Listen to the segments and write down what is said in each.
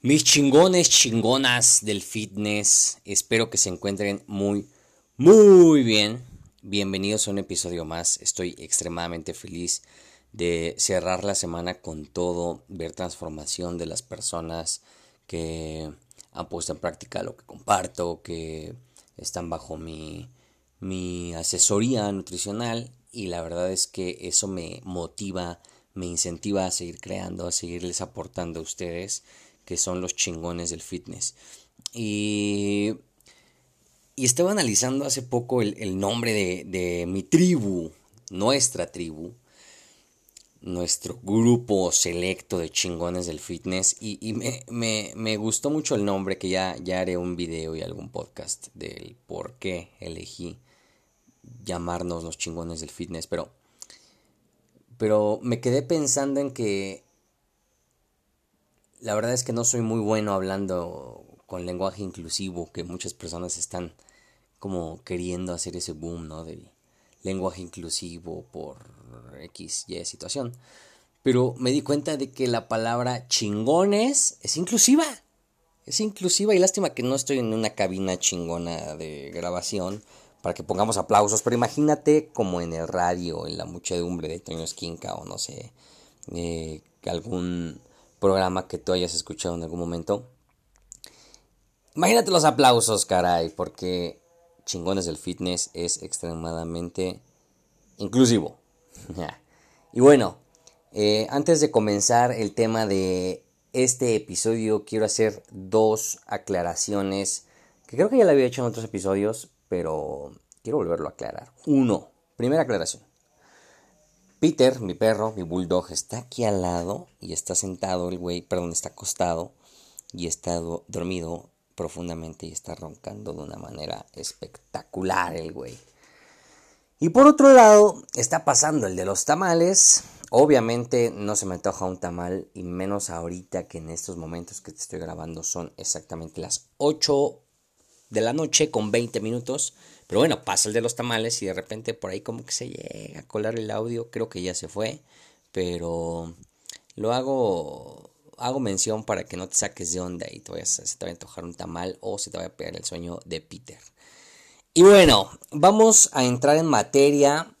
Mis chingones, chingonas del fitness, espero que se encuentren muy, muy bien. Bienvenidos a un episodio más. Estoy extremadamente feliz de cerrar la semana con todo, ver transformación de las personas que han puesto en práctica lo que comparto, que están bajo mi, mi asesoría nutricional y la verdad es que eso me motiva, me incentiva a seguir creando, a seguirles aportando a ustedes que son los chingones del fitness. Y, y estaba analizando hace poco el, nombre de, de, mi tribu, nuestra tribu, nuestro grupo selecto de chingones del fitness. Y, me, me, me, gustó mucho el nombre, que ya, ya haré un video y algún podcast del por qué elegí llamarnos los chingones del fitness. Pero, pero me quedé pensando en que la verdad es que no soy muy bueno hablando con lenguaje inclusivo, que muchas personas están como queriendo hacer ese boom, ¿no? Del lenguaje inclusivo por X, Y situación. Pero me di cuenta de que la palabra chingones es inclusiva. Es inclusiva y lástima que no estoy en una cabina chingona de grabación para que pongamos aplausos. Pero imagínate como en el radio, en la muchedumbre de Toño Esquinca o no sé, eh, algún programa que tú hayas escuchado en algún momento. Imagínate los aplausos, caray, porque Chingones del Fitness es extremadamente inclusivo. y bueno, eh, antes de comenzar el tema de este episodio, quiero hacer dos aclaraciones que creo que ya lo había hecho en otros episodios, pero quiero volverlo a aclarar. Uno, primera aclaración. Peter, mi perro, mi bulldog, está aquí al lado y está sentado el güey, perdón, está acostado y está dormido profundamente y está roncando de una manera espectacular el güey. Y por otro lado, está pasando el de los tamales. Obviamente no se me antoja un tamal y menos ahorita que en estos momentos que te estoy grabando son exactamente las 8 de la noche con 20 minutos. Pero bueno, pasa el de los tamales y de repente por ahí como que se llega a colar el audio. Creo que ya se fue. Pero lo hago, hago mención para que no te saques de onda y te vayas, se te vaya a antojar un tamal o se te vaya a pegar el sueño de Peter. Y bueno, vamos a entrar en materia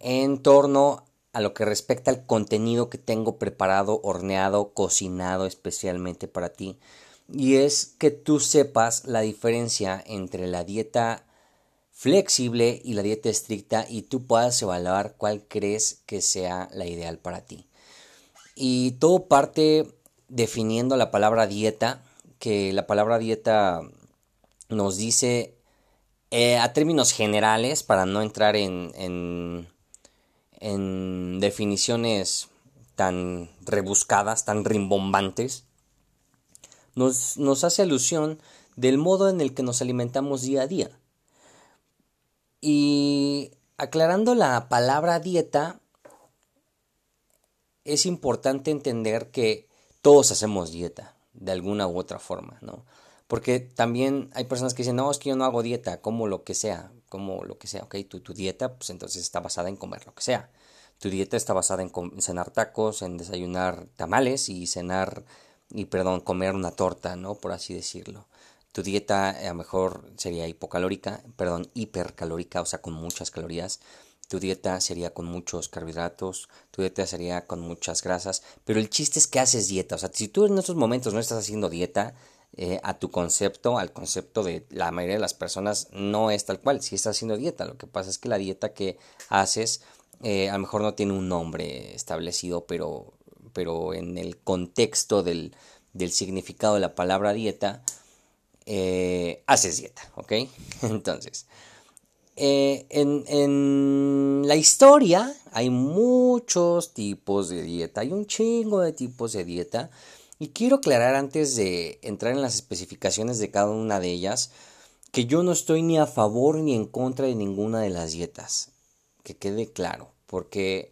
en torno a lo que respecta al contenido que tengo preparado, horneado, cocinado especialmente para ti. Y es que tú sepas la diferencia entre la dieta flexible y la dieta estricta y tú puedas evaluar cuál crees que sea la ideal para ti. Y todo parte definiendo la palabra dieta, que la palabra dieta nos dice eh, a términos generales, para no entrar en, en, en definiciones tan rebuscadas, tan rimbombantes, nos, nos hace alusión del modo en el que nos alimentamos día a día. Y aclarando la palabra dieta, es importante entender que todos hacemos dieta, de alguna u otra forma, ¿no? Porque también hay personas que dicen, no, es que yo no hago dieta, como lo que sea, como lo que sea, ok, tu, tu dieta, pues entonces está basada en comer lo que sea. Tu dieta está basada en cenar tacos, en desayunar tamales y cenar, y perdón, comer una torta, ¿no? Por así decirlo. Tu dieta a lo mejor sería hipocalórica, perdón, hipercalórica, o sea, con muchas calorías. Tu dieta sería con muchos carbohidratos, tu dieta sería con muchas grasas, pero el chiste es que haces dieta. O sea, si tú en estos momentos no estás haciendo dieta, eh, a tu concepto, al concepto de la mayoría de las personas, no es tal cual. Si estás haciendo dieta, lo que pasa es que la dieta que haces eh, a lo mejor no tiene un nombre establecido, pero, pero en el contexto del, del significado de la palabra dieta, eh, haces dieta, ¿ok? Entonces, eh, en, en, la historia hay muchos tipos de dieta, hay un chingo de tipos de dieta. Y quiero aclarar antes de entrar en las especificaciones de cada una de ellas, que yo no estoy ni a favor ni en contra de ninguna de las dietas. Que quede claro, porque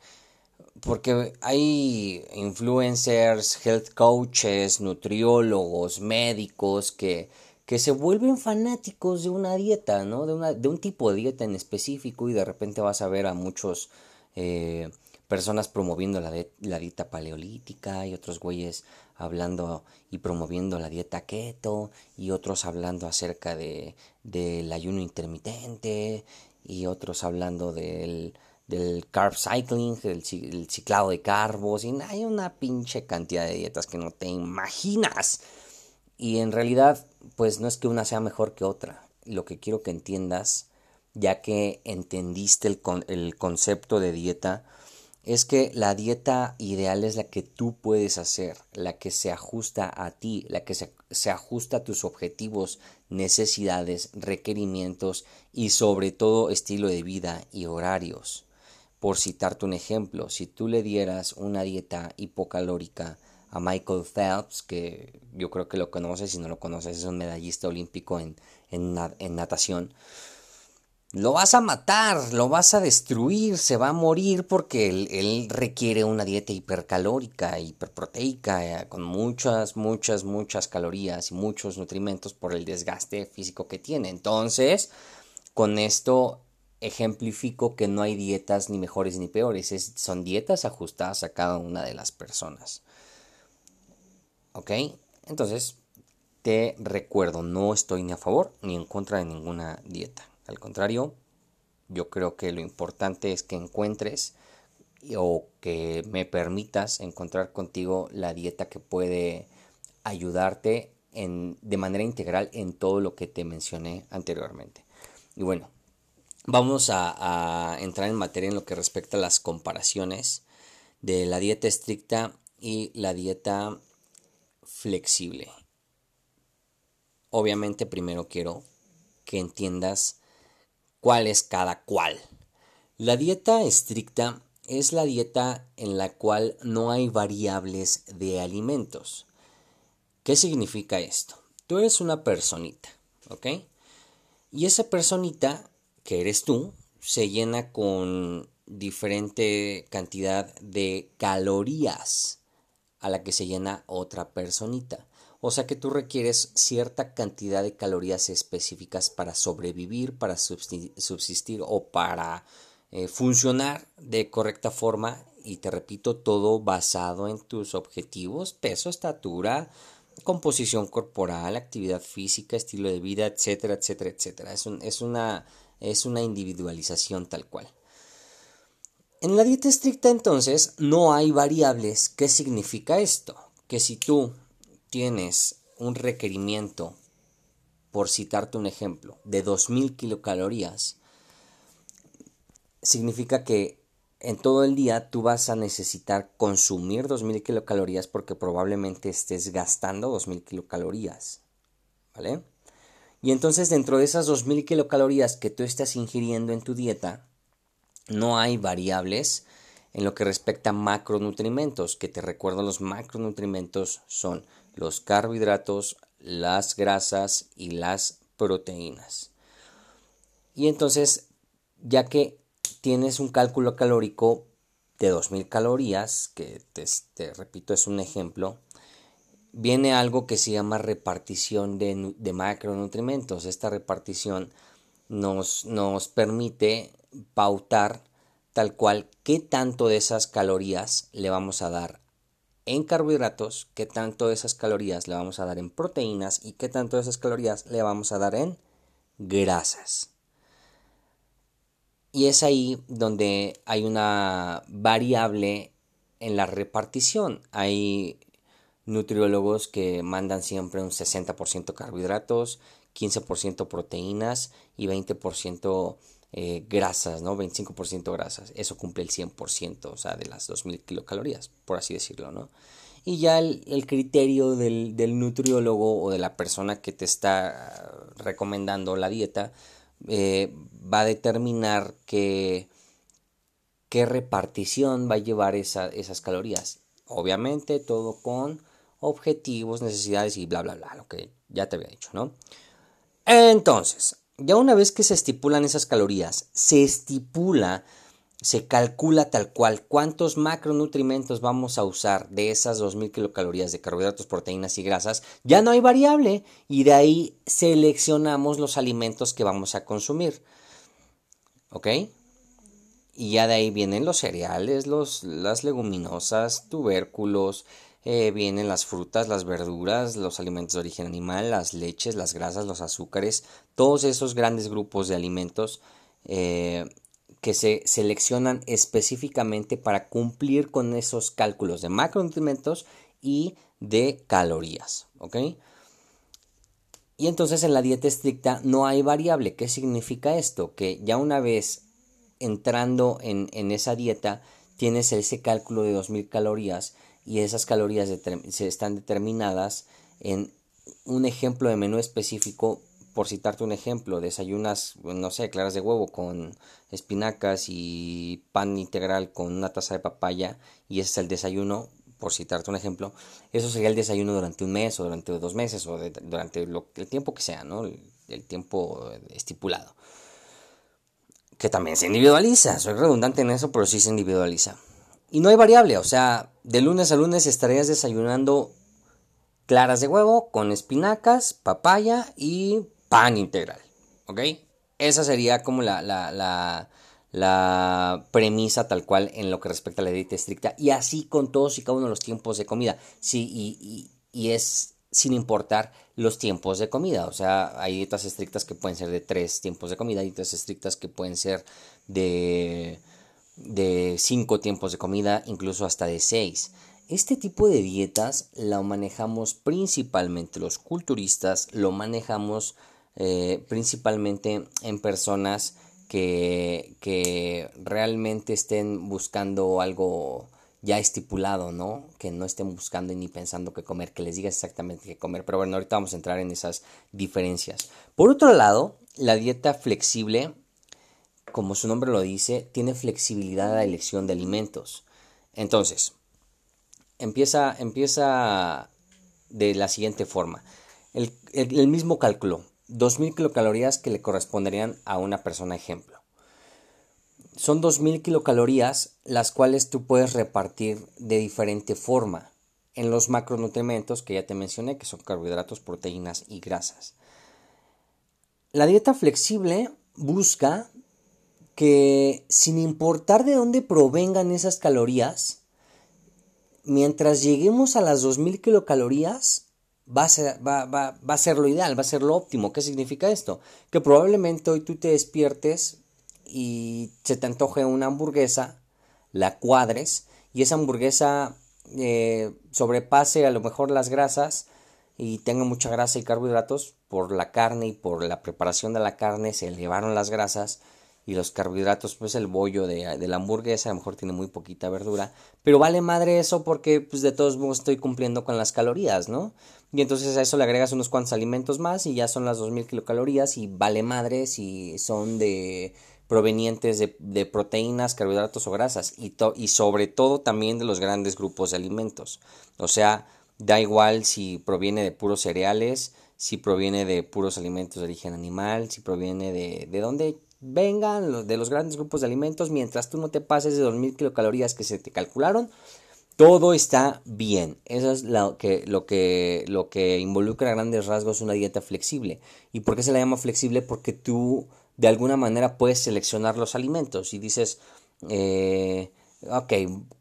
porque hay influencers, health coaches, nutriólogos, médicos que, que se vuelven fanáticos de una dieta, ¿no? De, una, de un tipo de dieta en específico y de repente vas a ver a muchos eh, personas promoviendo la, la, dieta paleolítica y otros güeyes hablando y promoviendo la dieta keto y otros hablando acerca de del ayuno intermitente y otros hablando del del carb cycling, el, ciclado de carbos, y hay una pinche cantidad de dietas que no te imaginas. Y en realidad, pues no es que una sea mejor que otra. Lo que quiero que entiendas, ya que entendiste el, el concepto de dieta, es que la dieta ideal es la que tú puedes hacer, la que se ajusta a ti, la que se, se, ajusta a tus objetivos, necesidades, requerimientos y sobre todo estilo de vida y horarios. Por citarte un ejemplo, si tú le dieras una dieta hipocalórica a Michael Phelps, que yo creo que lo conoces, si no lo conoces, es un medallista olímpico en, en, natación, lo vas a matar, lo vas a destruir, se va a morir porque él, requiere una dieta hipercalórica, hiperproteica, eh, con muchas, muchas, muchas calorías y muchos nutrimentos por el desgaste físico que tiene. Entonces, con esto ejemplifico que no hay dietas ni mejores ni peores, son dietas ajustadas a cada una de las personas. ¿Ok? Entonces, te recuerdo, no estoy ni a favor ni en contra de ninguna dieta. Al contrario, yo creo que lo importante es que encuentres o que me permitas encontrar contigo la dieta que puede ayudarte en, de manera integral en todo lo que te mencioné anteriormente. Y bueno, Vamos a, entrar en materia en lo que respecta a las comparaciones de la dieta estricta y la dieta flexible. Obviamente primero quiero que entiendas cuál es cada cual. La dieta estricta es la dieta en la cual no hay variables de alimentos. ¿Qué significa esto? Tú eres una personita, ¿ok? Y esa personita que eres tú, se llena con diferente cantidad de calorías a la que se llena otra personita. O sea que tú requieres cierta cantidad de calorías específicas para sobrevivir, para subsistir o para eh, funcionar de correcta forma. Y te repito, todo basado en tus objetivos, peso, estatura, composición corporal, actividad física, estilo de vida, etcétera, etcétera, etcétera. Es, es una es una individualización tal cual. En la dieta estricta entonces no hay variables. ¿Qué significa esto? Que si tú tienes un requerimiento, por citarte un ejemplo, de 2.000 kilocalorías, significa que en todo el día tú vas a necesitar consumir 2.000 kilocalorías porque probablemente estés gastando 2.000 kilocalorías. ¿Vale? Y entonces dentro de esas 2.000 kilocalorías que tú estás ingiriendo en tu dieta, no hay variables en lo que respecta a macronutrimentos, que te recuerdo los macronutrimentos son los carbohidratos, las grasas y las proteínas. Y entonces, ya que tienes un cálculo calórico de 2.000 calorías, que te, te repito es un ejemplo, viene algo que se llama repartición de, de macronutrimentos. Esta repartición nos, nos permite pautar tal cual qué tanto de esas calorías le vamos a dar en carbohidratos, qué tanto de esas calorías le vamos a dar en proteínas y qué tanto de esas calorías le vamos a dar en grasas. Y es ahí donde hay una variable en la repartición. Nutriólogos que mandan siempre un 60% carbohidratos, 15% proteínas y 20% eh, grasas, ¿no? 25% grasas. Eso cumple el 100%, o sea, de las 2000 kilocalorías, por así decirlo, ¿no? Y ya el, criterio del, del, nutriólogo o de la persona que te está recomendando la dieta eh, va a determinar qué, qué repartición va a llevar esas calorías. Obviamente todo con objetivos, necesidades y bla, bla, bla, lo que ya te había dicho, ¿no? Entonces, ya una vez que se estipulan esas calorías, se estipula, se calcula tal cual cuántos macronutrientes vamos a usar de esas 2000 kilocalorías de carbohidratos, proteínas y grasas, ya no hay variable y de ahí seleccionamos los alimentos que vamos a consumir. ¿Ok? Y ya de ahí vienen los cereales, los, las leguminosas, tubérculos, eh, vienen las frutas, las verduras, los alimentos de origen animal, las leches, las grasas, los azúcares, todos esos grandes grupos de alimentos eh, que se seleccionan específicamente para cumplir con esos cálculos de macronutrientes y de calorías. ¿ok? Y entonces en la dieta estricta no hay variable. ¿Qué significa esto? Que ya una vez entrando en, en esa dieta tienes ese cálculo de 2.000 calorías y esas calorías se están determinadas en un ejemplo de menú específico, por citarte un ejemplo, desayunas, no sé, claras de huevo con espinacas y pan integral con una taza de papaya y ese es el desayuno, por citarte un ejemplo, eso sería el desayuno durante un mes o durante dos meses o durante lo, el tiempo que sea, ¿no? el tiempo estipulado. Que también se individualiza, soy redundante en eso, pero sí se individualiza. Y no hay variable, o sea, de lunes a lunes estarías desayunando claras de huevo con espinacas, papaya y pan integral. ¿Ok? Esa sería como la, la, la, premisa tal cual en lo que respecta a la dieta estricta. Y así con todos y cada uno de los tiempos de comida. Sí, y, y es sin importar los tiempos de comida. O sea, hay dietas estrictas que pueden ser de tres tiempos de comida, dietas estrictas que pueden ser de de cinco tiempos de comida, incluso hasta de seis. Este tipo de dietas la manejamos principalmente los culturistas, lo manejamos eh, principalmente en personas que, que realmente estén buscando algo ya estipulado, ¿no? Que no estén buscando ni pensando qué comer, que les digas exactamente qué comer. Pero bueno, ahorita vamos a entrar en esas diferencias. Por otro lado, la dieta flexible como su nombre lo dice, tiene flexibilidad a la elección de alimentos. Entonces, empieza, empieza de la siguiente forma. El, mismo cálculo, 2.000 kilocalorías que le corresponderían a una persona ejemplo. Son 2.000 kilocalorías las cuales tú puedes repartir de diferente forma en los macronutrientes que ya te mencioné, que son carbohidratos, proteínas y grasas. La dieta flexible busca que sin importar de dónde provengan esas calorías, mientras lleguemos a las 2000 kilocalorías, va a, ser, va, a ser lo ideal, va a ser lo óptimo. ¿Qué significa esto? Que probablemente hoy tú te despiertes y se te antoje una hamburguesa, la cuadres y esa hamburguesa eh, sobrepase a lo mejor las grasas y tenga mucha grasa y carbohidratos por la carne y por la preparación de la carne se elevaron las grasas y los carbohidratos, pues el bollo de, de, la hamburguesa a lo mejor tiene muy poquita verdura, pero vale madre eso porque pues de todos modos estoy cumpliendo con las calorías, ¿no? Y entonces a eso le agregas unos cuantos alimentos más y ya son las 2000 kilocalorías y vale madre si son de provenientes de, de proteínas, carbohidratos o grasas y, y sobre todo también de los grandes grupos de alimentos. O sea, da igual si proviene de puros cereales, si proviene de puros alimentos de origen animal, si proviene de, de dónde vengan de los grandes grupos de alimentos mientras tú no te pases de 2000 kilocalorías que se te calcularon. Todo está bien. Eso es lo que, lo que, lo que involucra a grandes rasgos una dieta flexible. ¿Y por qué se la llama flexible? Porque tú de alguna manera puedes seleccionar los alimentos y dices, eh, ok,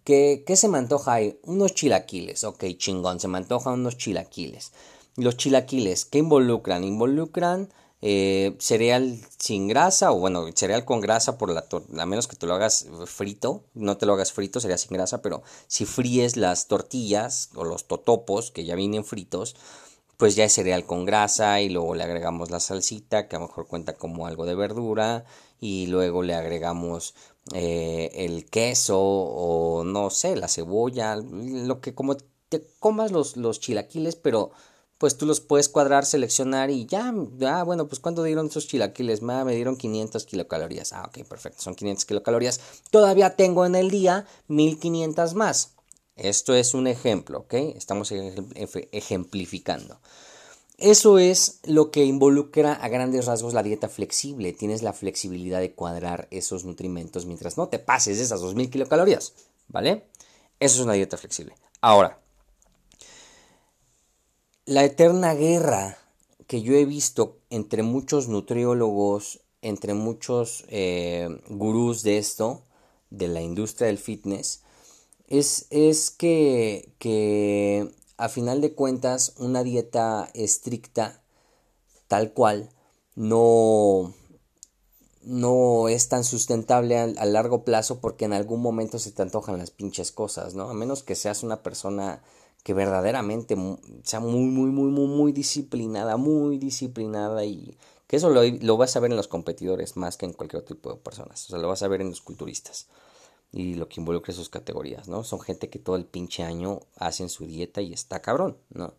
¿qué, ¿qué, se me antoja ahí? Unos chilaquiles, ok, chingón, se me antojan unos chilaquiles. Los chilaquiles, ¿qué involucran? Involucran eh, cereal sin grasa, o bueno, cereal con grasa, por la a menos que te lo hagas frito, no te lo hagas frito, sería sin grasa, pero si fríes las tortillas o los totopos que ya vienen fritos, pues ya es cereal con grasa y luego le agregamos la salsita que a lo mejor cuenta como algo de verdura y luego le agregamos eh, el queso o no sé, la cebolla, lo que como te comas los, los chilaquiles, pero pues tú los puedes cuadrar, seleccionar y ya, ah, bueno, pues ¿cuánto dieron esos chilaquiles? Ah, me dieron 500 kilocalorías. Ah, ok, perfecto, son 500 kilocalorías. Todavía tengo en el día 1500 más. Esto es un ejemplo, ¿ok? Estamos ejemplificando. Eso es lo que involucra a grandes rasgos la dieta flexible. Tienes la flexibilidad de cuadrar esos nutrimentos mientras no te pases de esas 2000 kilocalorías, ¿vale? Eso es una dieta flexible. Ahora, la eterna guerra que yo he visto entre muchos nutriólogos, entre muchos eh, gurús de esto, de la industria del fitness, es, es que, que a final de cuentas una dieta estricta, tal cual, no, no es tan sustentable a, a, largo plazo porque en algún momento se te antojan las pinches cosas, ¿no? A menos que seas una persona que verdaderamente sea muy, muy, muy, muy, muy disciplinada, muy disciplinada y que eso lo, lo, vas a ver en los competidores más que en cualquier otro tipo de personas, o sea, lo vas a ver en los culturistas y lo que involucra sus categorías, ¿no? Son gente que todo el pinche año hacen su dieta y está cabrón, ¿no?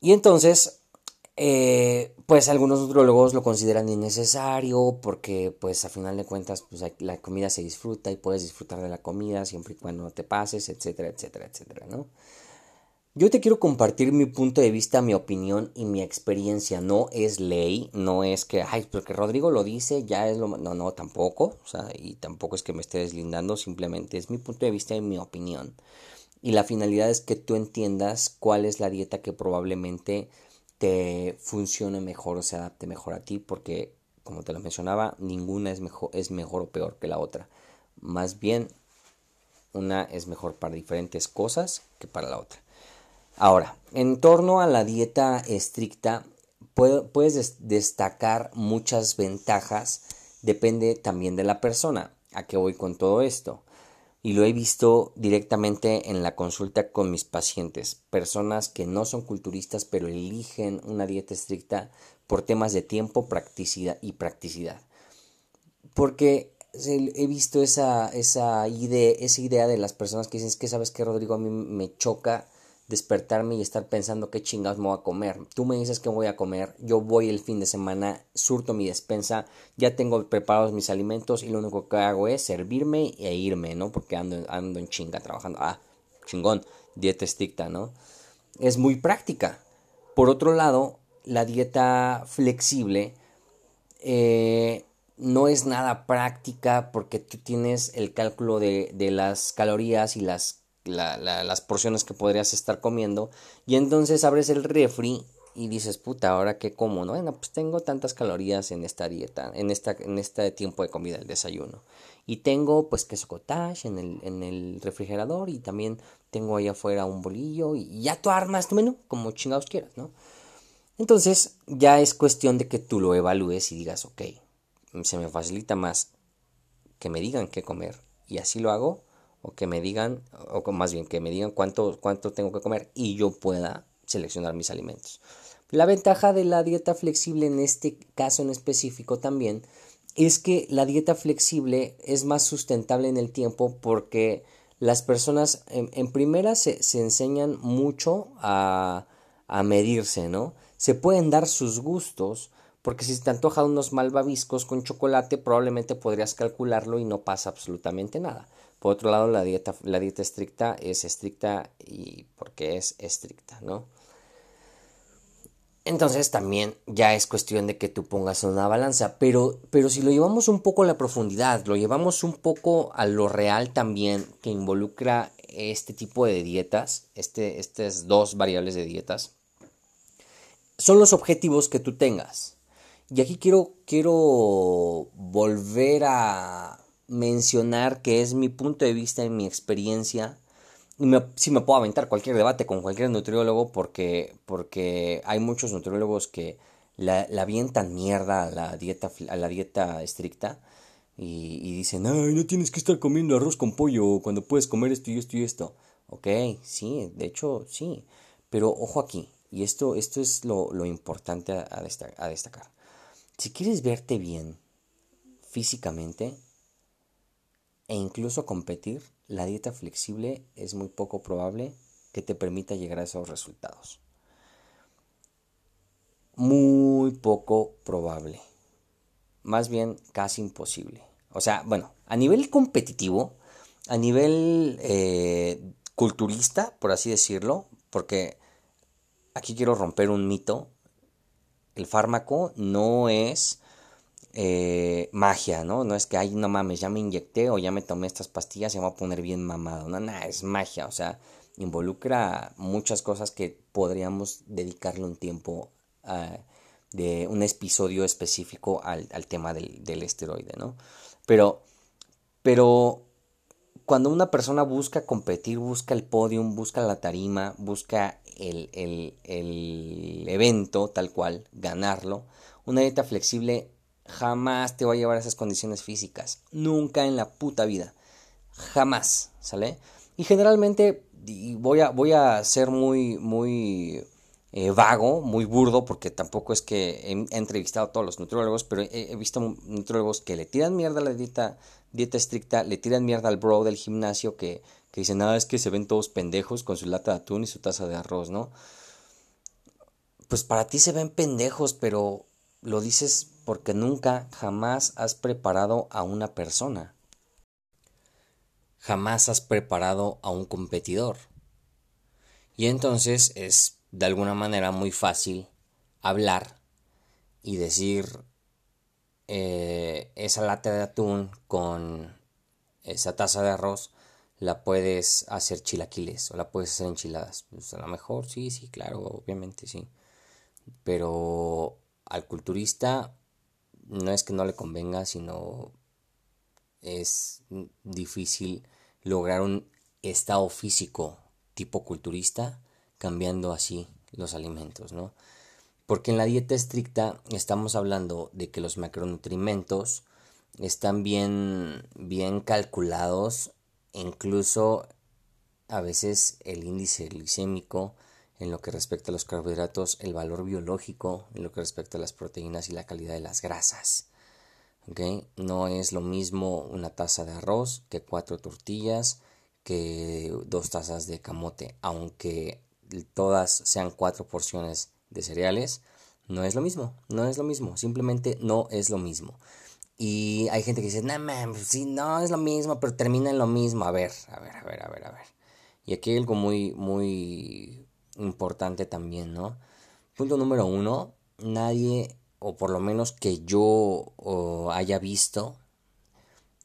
Y entonces, eh, pues algunos nutrólogos lo consideran innecesario porque pues a final de cuentas pues la comida se disfruta y puedes disfrutar de la comida siempre y cuando te pases, etcétera, etcétera, etcétera, ¿no? Yo te quiero compartir mi punto de vista, mi opinión y mi experiencia. No es ley, no es que, ay, porque Rodrigo lo dice, ya es lo... No, no, tampoco. O sea, y tampoco es que me esté deslindando, simplemente es mi punto de vista y mi opinión. Y la finalidad es que tú entiendas cuál es la dieta que probablemente te funcione mejor o se adapte mejor a ti, porque como te lo mencionaba, ninguna es mejor, es mejor o peor que la otra. Más bien, una es mejor para diferentes cosas que para la otra. Ahora, en torno a la dieta estricta, puedes destacar muchas ventajas, depende también de la persona. ¿A qué voy con todo esto? Y lo he visto directamente en la consulta con mis pacientes, personas que no son culturistas pero eligen una dieta estricta por temas de tiempo practicidad y practicidad. Porque he visto esa, esa, idea, esa idea de las personas que dicen, es que sabes que Rodrigo a mí me choca despertarme y estar pensando qué chingados me voy a comer. Tú me dices que voy a comer, yo voy el fin de semana, surto mi despensa, ya tengo preparados mis alimentos y lo único que hago es servirme e irme, ¿no? Porque ando, ando en chinga trabajando. Ah, chingón, dieta estricta, ¿no? Es muy práctica. Por otro lado, la dieta flexible eh, no es nada práctica porque tú tienes el cálculo de, de las calorías y las las porciones que podrías estar comiendo y entonces abres el refri y dices, puta, ahora qué como, ¿no? Bueno, pues tengo tantas calorías en esta dieta, en, esta, en este tiempo de comida, el desayuno. Y tengo pues queso cottage en el, en el refrigerador y también tengo ahí afuera un bolillo y ya tú armas tu menú como chingados quieras, ¿no? Entonces ya es cuestión de que tú lo evalúes y digas, ok, se me facilita más que me digan qué comer y así lo hago o que me digan, o más bien que me digan cuánto, cuánto tengo que comer y yo pueda seleccionar mis alimentos. La ventaja de la dieta flexible en este caso en específico también es que la dieta flexible es más sustentable en el tiempo porque las personas en, primera se, se, enseñan mucho a, a medirse, ¿no? Se pueden dar sus gustos, porque si te antoja unos malvaviscos con chocolate, probablemente podrías calcularlo y no pasa absolutamente nada. Por otro lado, la dieta, la dieta estricta es estricta y porque es estricta, ¿no? Entonces también ya es cuestión de que tú pongas una balanza, pero, pero si lo llevamos un poco a la profundidad, lo llevamos un poco a lo real también que involucra este tipo de dietas, este, estas dos variables de dietas, son los objetivos que tú tengas. Y aquí quiero, quiero volver a, mencionar que es mi punto de vista y mi experiencia. Y me, sí me puedo aventar cualquier debate con cualquier nutriólogo porque, porque hay muchos nutriólogos que la, la avientan mierda a la dieta, a la dieta estricta y, dicen, ay, no tienes que estar comiendo arroz con pollo cuando puedes comer esto y esto y esto. Ok, sí, de hecho sí, pero ojo aquí, y esto, esto es lo, lo importante a destacar. Si quieres verte bien físicamente e incluso competir, la dieta flexible es muy poco probable que te permita llegar a esos resultados muy poco probable. Más bien casi imposible. O sea, bueno, a nivel competitivo, a nivel eh, culturista, por así decirlo, porque aquí quiero romper un mito. El fármaco no es eh, magia, ¿no? No es que, ay, no mames, ya me inyecté o ya me tomé estas pastillas y me voy a poner bien mamado. No, nada, es magia. O sea, involucra muchas cosas que podríamos dedicarle un tiempo de un episodio específico al, tema del, esteroide, ¿no? Pero, pero cuando una persona busca competir, busca el podium, busca la tarima, busca el, el, evento tal cual, ganarlo, una dieta flexible jamás te va a llevar a esas condiciones físicas. Nunca en la puta vida. Jamás, ¿sale? Y generalmente, voy a, voy a ser muy, muy eh, vago, muy burdo, porque tampoco es que he, entrevistado a todos los nutriólogos, pero he, visto nutriólogos que le tiran mierda a la dieta, dieta estricta, le tiran mierda al bro del gimnasio que, que dicen, nada, es que se ven todos pendejos con su lata de atún y su taza de arroz, ¿no? Pues para ti se ven pendejos, pero lo dices porque nunca, jamás has preparado a una persona. Jamás has preparado a un competidor. Y entonces es de alguna manera muy fácil hablar y decir eh, esa lata de atún con esa taza de arroz la puedes hacer chilaquiles o la puedes hacer enchiladas. Pues a lo mejor sí, sí, claro, obviamente sí. Pero al culturista no es que no le convenga, sino es difícil lograr un estado físico tipo culturista cambiando así los alimentos, ¿no? Porque en la dieta estricta estamos hablando de que los macronutrimentos están bien, bien calculados, incluso a veces el índice glicémico en lo que respecta a los carbohidratos, el valor biológico en lo que respecta a las proteínas y la calidad de las grasas. ¿okay? No es lo mismo una taza de arroz que cuatro tortillas, que dos tazas de camote, aunque todas sean cuatro porciones de cereales, no es lo mismo, no es lo mismo, simplemente no es lo mismo. Y hay gente que dice, no, man, sí, no es lo mismo, pero termina en lo mismo. A ver, a ver, a ver, a ver, a ver. Y aquí hay algo muy, muy importante también, ¿no? Punto número uno, nadie, o por lo menos que yo haya visto,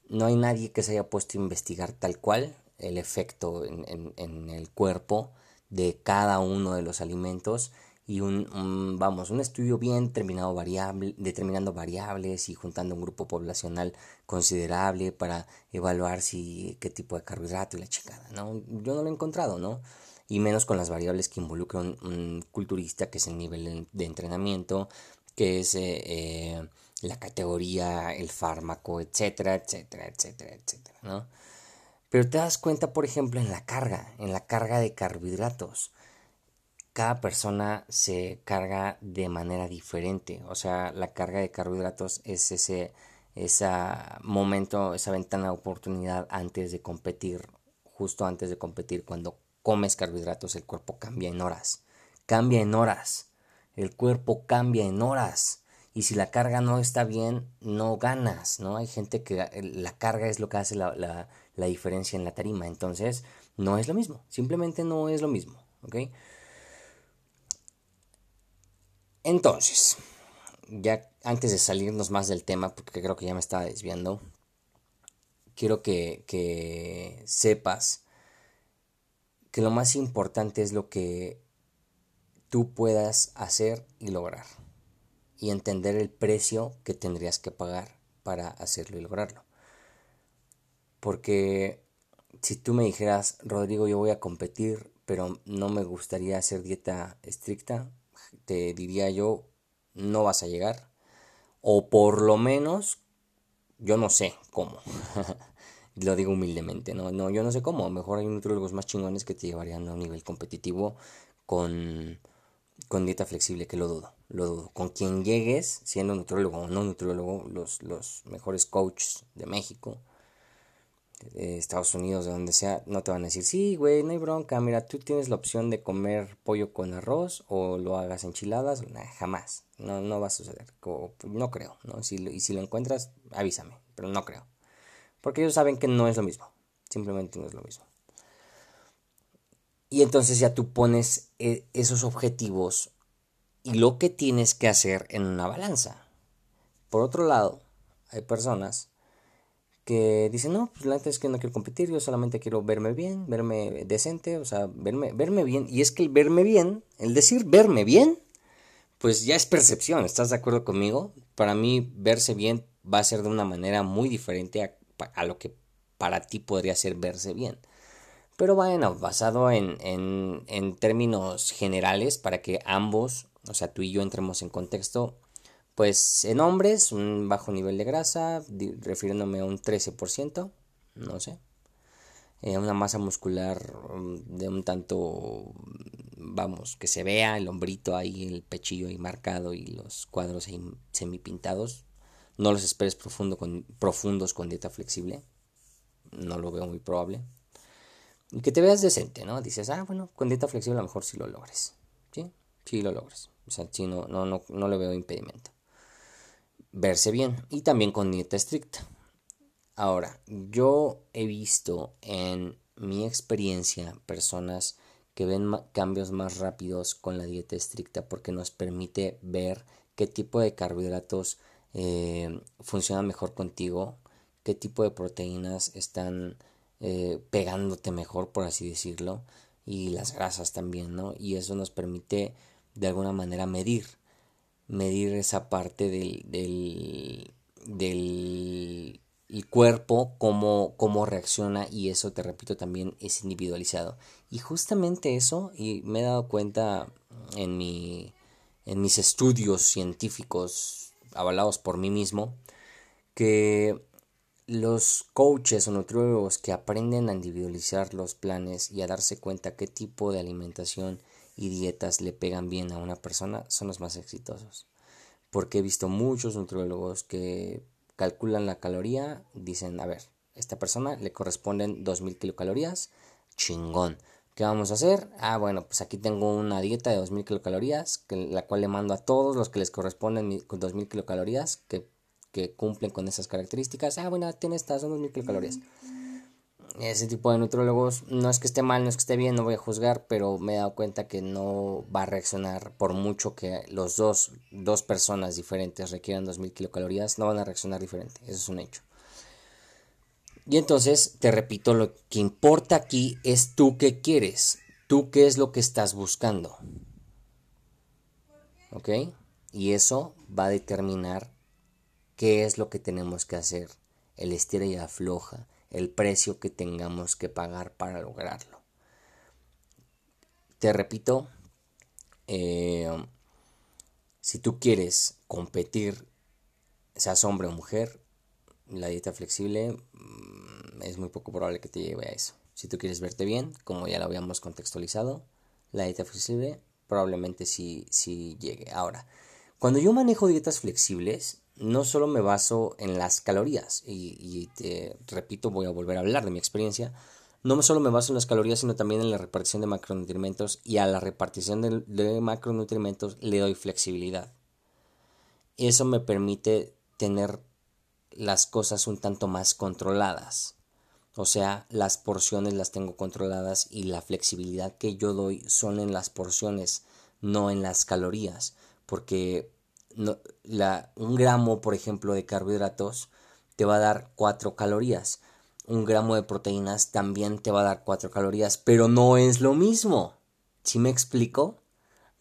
no hay nadie que se haya puesto a investigar tal cual el efecto en, en el cuerpo de cada uno de los alimentos y un, vamos un estudio bien determinado variable determinando variables y juntando un grupo poblacional considerable para evaluar si qué tipo de carbohidrato y la checada no yo no lo he encontrado no y menos con las variables que involucran un, culturista que es el nivel de entrenamiento que es eh, eh, la categoría el fármaco etcétera etcétera etcétera etcétera no pero te das cuenta, por ejemplo, en la carga, en la carga de carbohidratos. Cada persona se carga de manera diferente. O sea, la carga de carbohidratos es ese, ese momento, esa ventana de oportunidad antes de competir, justo antes de competir, cuando comes carbohidratos, el cuerpo cambia en horas. Cambia en horas. El cuerpo cambia en horas. Y si la carga no está bien, no ganas, ¿no? Hay gente que la carga es lo que hace la, la la diferencia en la tarima. Entonces, no es lo mismo, simplemente no es lo mismo, ¿ok? Entonces, ya antes de salirnos más del tema, porque creo que ya me estaba desviando, quiero que, que sepas que lo más importante es lo que tú puedas hacer y lograr. Y entender el precio que tendrías que pagar para hacerlo y lograrlo. Porque si tú me dijeras, Rodrigo, yo voy a competir, pero no me gustaría hacer dieta estricta, te diría yo, no vas a llegar. O por lo menos, yo no sé cómo. lo digo humildemente, ¿no? no, yo no sé cómo. mejor hay nutriólogos más chingones que te llevarían a un nivel competitivo con, con dieta flexible, que lo dudo, lo dudo. Con quien llegues, siendo nutriólogo o no nutriólogo, los, los mejores coaches de México, de Estados Unidos, de donde sea, no te van a decir, sí, güey, no hay bronca, mira, tú tienes la opción de comer pollo con arroz o lo hagas enchiladas, jamás, no, no va a suceder, no creo, ¿no? Si, y si lo encuentras, avísame, pero no creo. Porque ellos saben que no es lo mismo, simplemente no es lo mismo. Y entonces ya tú pones eh, esos objetivos y lo que tienes que hacer en una balanza. Por otro lado, hay personas que dicen, no, pues la es que no quiero competir, yo solamente quiero verme bien, verme decente, o sea, verme, verme bien. Y es que el verme bien, el decir verme bien, pues ya es percepción, ¿estás de acuerdo conmigo? Para mí verse bien va a ser de una manera muy diferente a, a lo que para ti podría ser verse bien. Pero bueno, basado en, en, términos generales para que ambos, o sea, tú y yo entremos en contexto, pues en hombres, un bajo nivel de grasa, refiriéndome a un 13%, no sé, eh, una masa muscular um, de un tanto, vamos, que se vea el hombrito ahí, el pechillo ahí marcado y los cuadros ahí semipintados. No los esperes profundo con, profundos con dieta flexible, no lo veo muy probable. Y que te veas decente, ¿no? Dices, ah, bueno, con dieta flexible a lo mejor sí lo logres. ¿Sí? Sí lo logres. O sea, sí, no, no, no, no le veo impedimento. Verse bien. Y también con dieta estricta. Ahora, yo he visto en mi experiencia personas que ven cambios más rápidos con la dieta estricta porque nos permite ver qué tipo de carbohidratos eh, mejor contigo, qué tipo de proteínas están eh, pegándote mejor, por así decirlo, y las grasas también, ¿no? Y eso nos permite de alguna manera medir, medir esa parte del, del, del cuerpo, cómo, cómo reacciona y eso, te repito, también es individualizado. Y justamente eso, y me he dado cuenta en, mi, en mis estudios científicos avalados por mí mismo, que los coaches o nutriólogos que aprenden a individualizar los planes y a darse cuenta qué tipo de alimentación y dietas le pegan bien a una persona son los más exitosos. Porque he visto muchos nutriólogos que calculan la caloría, dicen, a ver, esta persona le corresponden 2000 kilocalorías, chingón. ¿Qué vamos a hacer? Ah, bueno, pues aquí tengo una dieta de 2000 kilocalorías, que, la cual le mando a todos los que les corresponden con 2000 kilocalorías, que cumplen con esas características. Ah, bueno, tiene estas, son dos kilocalorías. Ese tipo de nutrólogos no es que esté mal, no es que esté bien, no voy a juzgar, pero me he dado cuenta que no va a reaccionar por mucho que los dos, dos personas diferentes requieran 2000 kilocalorías, no van a reaccionar diferente, eso es un hecho. Y entonces, te repito, lo que importa aquí es tú qué quieres, tú qué es lo que estás buscando. ¿Ok? Y eso va a determinar qué es lo que tenemos que hacer, el estira y afloja, el precio que tengamos que pagar para lograrlo. Te repito, eh, si tú quieres competir, seas hombre o mujer, la dieta flexible mm, es muy poco probable que te lleve a eso. Si tú quieres verte bien, como ya lo habíamos contextualizado, la dieta flexible probablemente sí, sí llegue. Ahora, cuando yo manejo dietas flexibles, no solo me baso en las calorías, y, te repito, voy a volver a hablar de mi experiencia, no solo me baso en las calorías, sino también en la repartición de macronutrientes y a la repartición de, de macronutrientes le doy flexibilidad. Eso me permite tener las cosas un tanto más controladas. O sea, las porciones las tengo controladas y la flexibilidad que yo doy son en las porciones, no en las calorías. Porque un gramo, por ejemplo, de carbohidratos te va a dar 4 calorías. Un gramo de proteínas también te va a dar 4 calorías, pero no es lo mismo. ¿Sí me explico?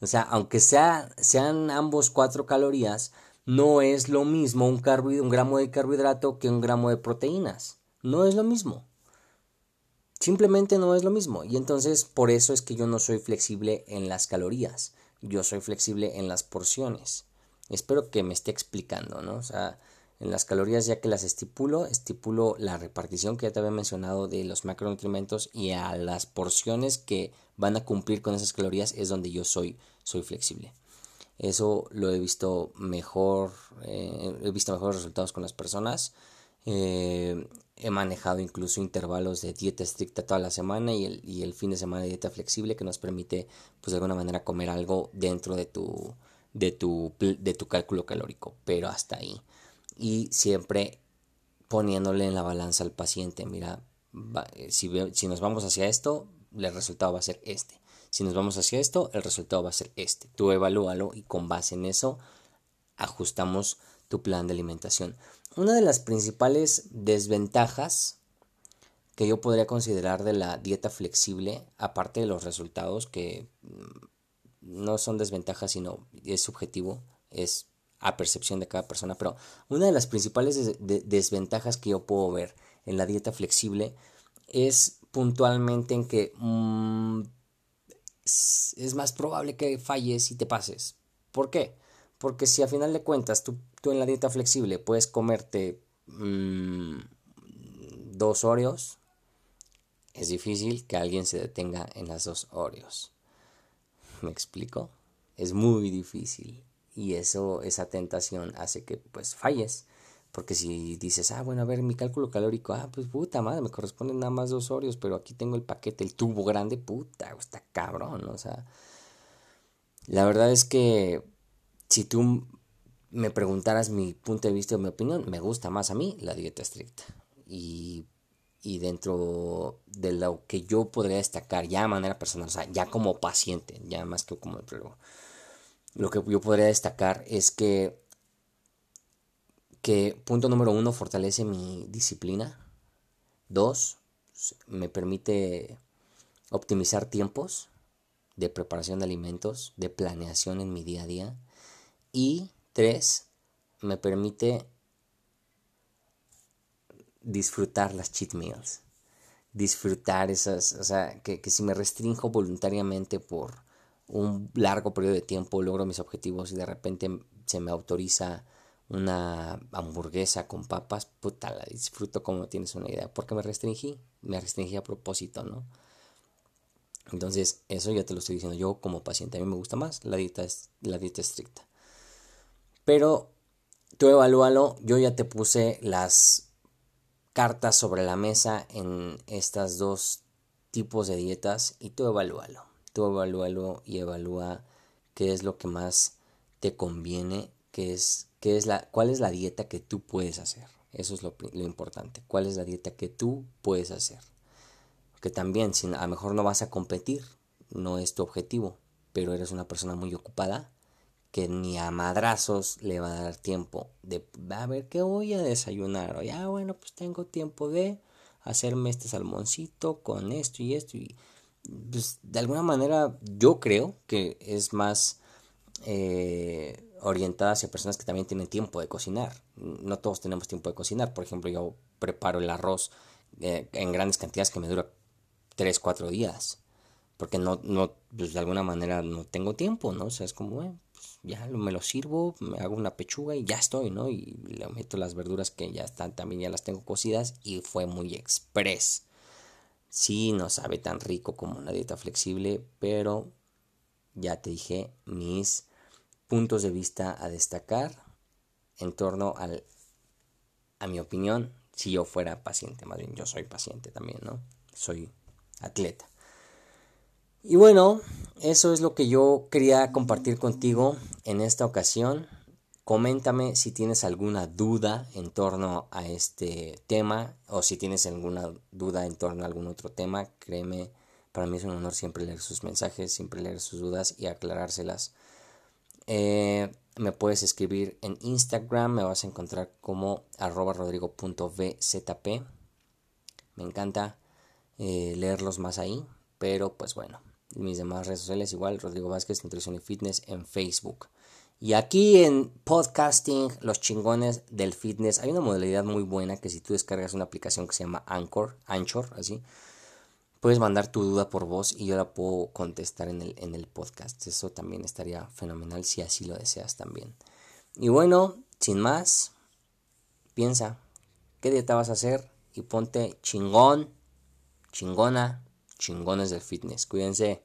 O sea, aunque sea, sean ambos 4 calorías, no es lo mismo un, gramo de carbohidrato que un gramo de proteínas. No es lo mismo. Simplemente no es lo mismo. Y entonces por eso es que yo no soy flexible en las calorías. Yo soy flexible en las porciones. Espero que me esté explicando, ¿no? O sea, en las calorías ya que las estipulo, estipulo la repartición que ya te había mencionado de los macronutrientes y a las porciones que van a cumplir con esas calorías es donde yo soy, soy flexible. Eso lo he visto mejor, eh, he visto mejores resultados con las personas. Eh, he manejado incluso intervalos de dieta estricta toda la semana y el, y el fin de semana de dieta flexible que nos permite pues de alguna manera comer algo dentro de tu, de tu, de tu cálculo calórico, pero hasta ahí y siempre poniéndole en la balanza al paciente, mira, si, si nos vamos hacia esto, el resultado va a ser este. Si nos vamos hacia esto, el resultado va a ser este. Tú evalúalo y con base en eso ajustamos tu plan de alimentación. Una de las principales desventajas que yo podría considerar de la dieta flexible, aparte de los resultados que mm, no son desventajas, sino es subjetivo, es a percepción de cada persona, pero una de las principales desventajas que yo puedo ver en la dieta flexible es puntualmente en que mm, es más probable que falles y te pases. ¿Por qué? Porque si a final de cuentas tú, tú en la dieta flexible puedes comerte mm, dos Oreos, es difícil que alguien se detenga en las dos Oreos. ¿Me explico? Es muy difícil y eso, esa tentación hace que pues falles. Porque si dices, ah, bueno, a ver, mi cálculo calórico, ah, pues puta madre, me corresponden nada más dos Oreos, pero aquí tengo el paquete, el tubo grande, puta, está cabrón, o sea. La verdad es que si tú me preguntaras mi punto de vista o mi opinión, me gusta más a mí la dieta estricta. Y, y dentro de lo que yo podría destacar ya de manera personal, o sea, ya como paciente, ya más que como pero lo que yo podría destacar es que, que punto número uno, fortalece mi disciplina. Dos, me permite optimizar tiempos de preparación de alimentos, de planeación en mi día a día. Y tres, me permite disfrutar las cheat meals. Disfrutar esas, o sea, que, que si me restringo voluntariamente por, un largo periodo de tiempo logro mis objetivos y de repente se me autoriza una hamburguesa con papas, puta, la disfruto como tienes una idea, porque me restringí, me restringí a propósito, ¿no? Entonces, eso ya te lo estoy diciendo yo como paciente, a mí me gusta más la dieta, la dieta estricta. Pero tú evalúalo, yo ya te puse las cartas sobre la mesa en estas dos tipos de dietas y tú evalúalo tú evalúalo y evalúa qué es lo que más te conviene, qué es, qué es la, cuál es la dieta que tú puedes hacer. Eso es lo, importante. ¿Cuál es la dieta que tú puedes hacer? Que también, si a lo mejor no vas a competir, no es tu objetivo, pero eres una persona muy ocupada que ni a madrazos le va a dar tiempo de a ver qué voy a desayunar. O ya, bueno, pues tengo tiempo de hacerme este salmoncito con esto y esto y pues, de alguna manera yo creo que es más eh, orientada hacia personas que también tienen tiempo de cocinar. No todos tenemos tiempo de cocinar. Por ejemplo, yo preparo el arroz eh, en grandes cantidades que me dura 3, 4 días. Porque no, no, pues de alguna manera no tengo tiempo, ¿no? O sea, es como, eh, ya me lo sirvo, me hago una pechuga y ya estoy, ¿no? Y le meto las verduras que ya están, también ya las tengo cocidas y fue muy express. Sí, no sabe tan rico como una dieta flexible, pero ya te dije mis puntos de vista a destacar en torno al, a mi opinión, si yo fuera paciente, más bien yo soy paciente también, ¿no? Soy atleta. Y bueno, eso es lo que yo quería compartir contigo en esta ocasión. Coméntame si tienes alguna duda en torno a este tema o si tienes alguna duda en torno a algún otro tema. Créeme, para mí es un honor siempre leer sus mensajes, siempre leer sus dudas y aclarárselas. Eh, me puedes escribir en Instagram, me vas a encontrar como arroba rodrigo.vzp. Me encanta eh, leerlos más ahí, pero pues bueno, mis demás redes sociales igual, Rodrigo Vázquez, Nutrición y Fitness en Facebook. Y aquí en podcasting, los chingones del fitness, hay una modalidad muy buena que si tú descargas una aplicación que se llama Anchor, Anchor, así, Puedes mandar tu duda por voz y yo la puedo contestar en el, en el podcast. Eso también estaría fenomenal si así lo deseas también. Y bueno, sin más, piensa qué dieta vas a hacer y ponte chingón, chingona, chingones del fitness. Cuídense.